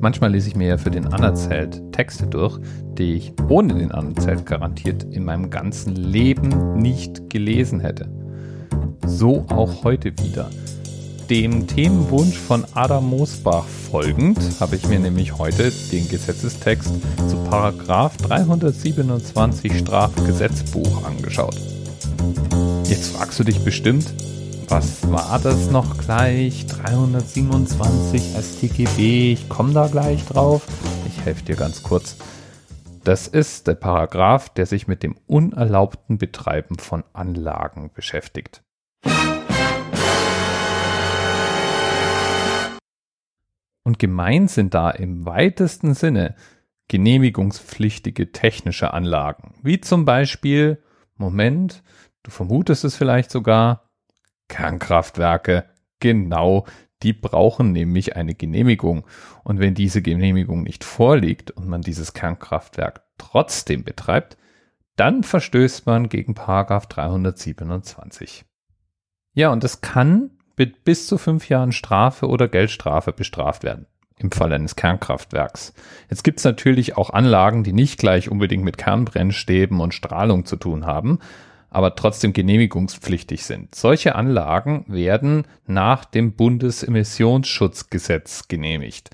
Manchmal lese ich mir ja für den Anerzählt Texte durch, die ich ohne den Anerzählt garantiert in meinem ganzen Leben nicht gelesen hätte. So auch heute wieder. Dem Themenwunsch von Adam Moosbach folgend habe ich mir nämlich heute den Gesetzestext zu Paragraf 327 Strafgesetzbuch angeschaut. Jetzt fragst du dich bestimmt, was war das noch gleich? 327 StGB, ich komme da gleich drauf. Ich helfe dir ganz kurz. Das ist der Paragraph, der sich mit dem unerlaubten Betreiben von Anlagen beschäftigt. Und gemeint sind da im weitesten Sinne genehmigungspflichtige technische Anlagen, wie zum Beispiel, Moment, du vermutest es vielleicht sogar, Kernkraftwerke, genau, die brauchen nämlich eine Genehmigung. Und wenn diese Genehmigung nicht vorliegt und man dieses Kernkraftwerk trotzdem betreibt, dann verstößt man gegen Paragraph 327. Ja, und es kann mit bis zu fünf Jahren Strafe oder Geldstrafe bestraft werden im Fall eines Kernkraftwerks. Jetzt gibt es natürlich auch Anlagen, die nicht gleich unbedingt mit Kernbrennstäben und Strahlung zu tun haben, aber trotzdem genehmigungspflichtig sind. Solche Anlagen werden nach dem Bundesemissionsschutzgesetz genehmigt.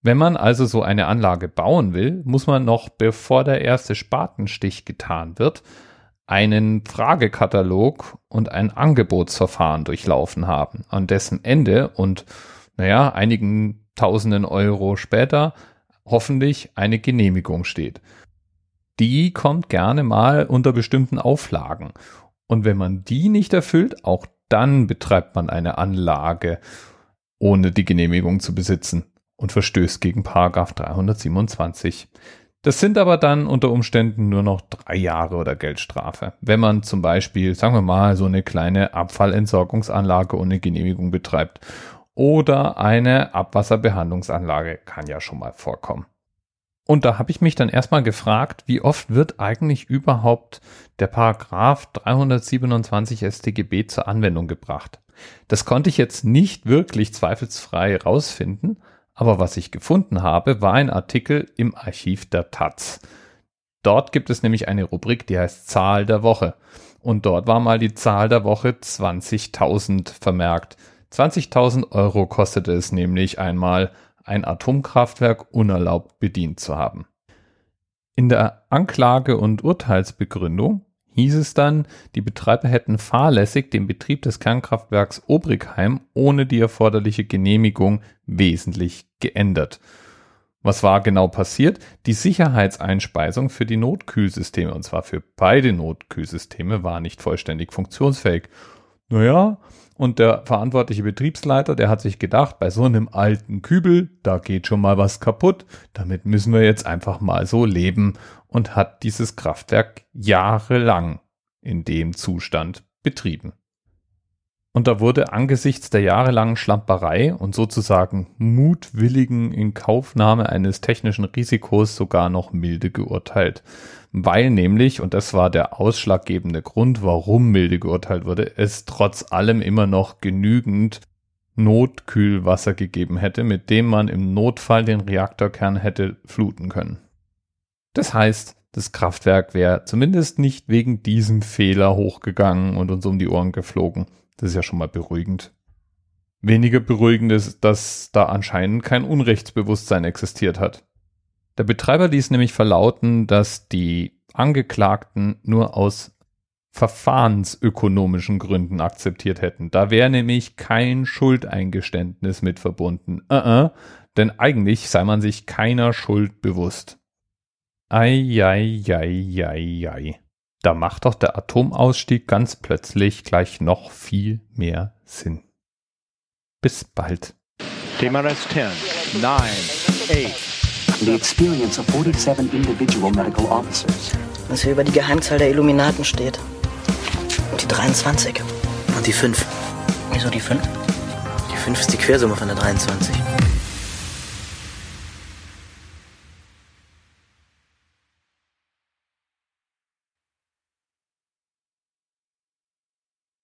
Wenn man also so eine Anlage bauen will, muss man noch, bevor der erste Spatenstich getan wird, einen Fragekatalog und ein Angebotsverfahren durchlaufen haben, an dessen Ende und naja, einigen tausenden Euro später hoffentlich eine Genehmigung steht die kommt gerne mal unter bestimmten Auflagen. Und wenn man die nicht erfüllt, auch dann betreibt man eine Anlage, ohne die Genehmigung zu besitzen und verstößt gegen Paragraph 327. Das sind aber dann unter Umständen nur noch drei Jahre oder Geldstrafe. Wenn man zum Beispiel, sagen wir mal, so eine kleine Abfallentsorgungsanlage ohne Genehmigung betreibt oder eine Abwasserbehandlungsanlage, kann ja schon mal vorkommen. Und da habe ich mich dann erstmal gefragt, wie oft wird eigentlich überhaupt der Paragraph 327 StGB zur Anwendung gebracht? Das konnte ich jetzt nicht wirklich zweifelsfrei rausfinden, aber was ich gefunden habe, war ein Artikel im Archiv der Taz. Dort gibt es nämlich eine Rubrik, die heißt Zahl der Woche. Und dort war mal die Zahl der Woche 20.000 vermerkt. 20.000 Euro kostete es nämlich einmal ein Atomkraftwerk unerlaubt bedient zu haben. In der Anklage- und Urteilsbegründung hieß es dann, die Betreiber hätten fahrlässig den Betrieb des Kernkraftwerks Obrigheim ohne die erforderliche Genehmigung wesentlich geändert. Was war genau passiert? Die Sicherheitseinspeisung für die Notkühlsysteme, und zwar für beide Notkühlsysteme, war nicht vollständig funktionsfähig. Naja, und der verantwortliche Betriebsleiter, der hat sich gedacht, bei so einem alten Kübel, da geht schon mal was kaputt, damit müssen wir jetzt einfach mal so leben und hat dieses Kraftwerk jahrelang in dem Zustand betrieben. Und da wurde angesichts der jahrelangen Schlamperei und sozusagen mutwilligen Inkaufnahme eines technischen Risikos sogar noch milde geurteilt. Weil nämlich, und das war der ausschlaggebende Grund, warum milde geurteilt wurde, es trotz allem immer noch genügend Notkühlwasser gegeben hätte, mit dem man im Notfall den Reaktorkern hätte fluten können. Das heißt, das Kraftwerk wäre zumindest nicht wegen diesem Fehler hochgegangen und uns um die Ohren geflogen. Das ist ja schon mal beruhigend. Weniger beruhigend ist, dass da anscheinend kein Unrechtsbewusstsein existiert hat. Der Betreiber ließ nämlich verlauten, dass die Angeklagten nur aus verfahrensökonomischen Gründen akzeptiert hätten. Da wäre nämlich kein Schuldeingeständnis mit verbunden. Uh -uh, denn eigentlich sei man sich keiner Schuld bewusst. Ei, ei, ei, ei, ei da macht doch der Atomausstieg ganz plötzlich gleich noch viel mehr Sinn. Bis bald. TMRS 10, 9, 8. The experience of 47 individual medical officers. Was hier über die Geheimzahl der Illuminaten steht. Und die 23. Und die 5. Wieso die 5? Die 5 ist die Quersumme von der 23.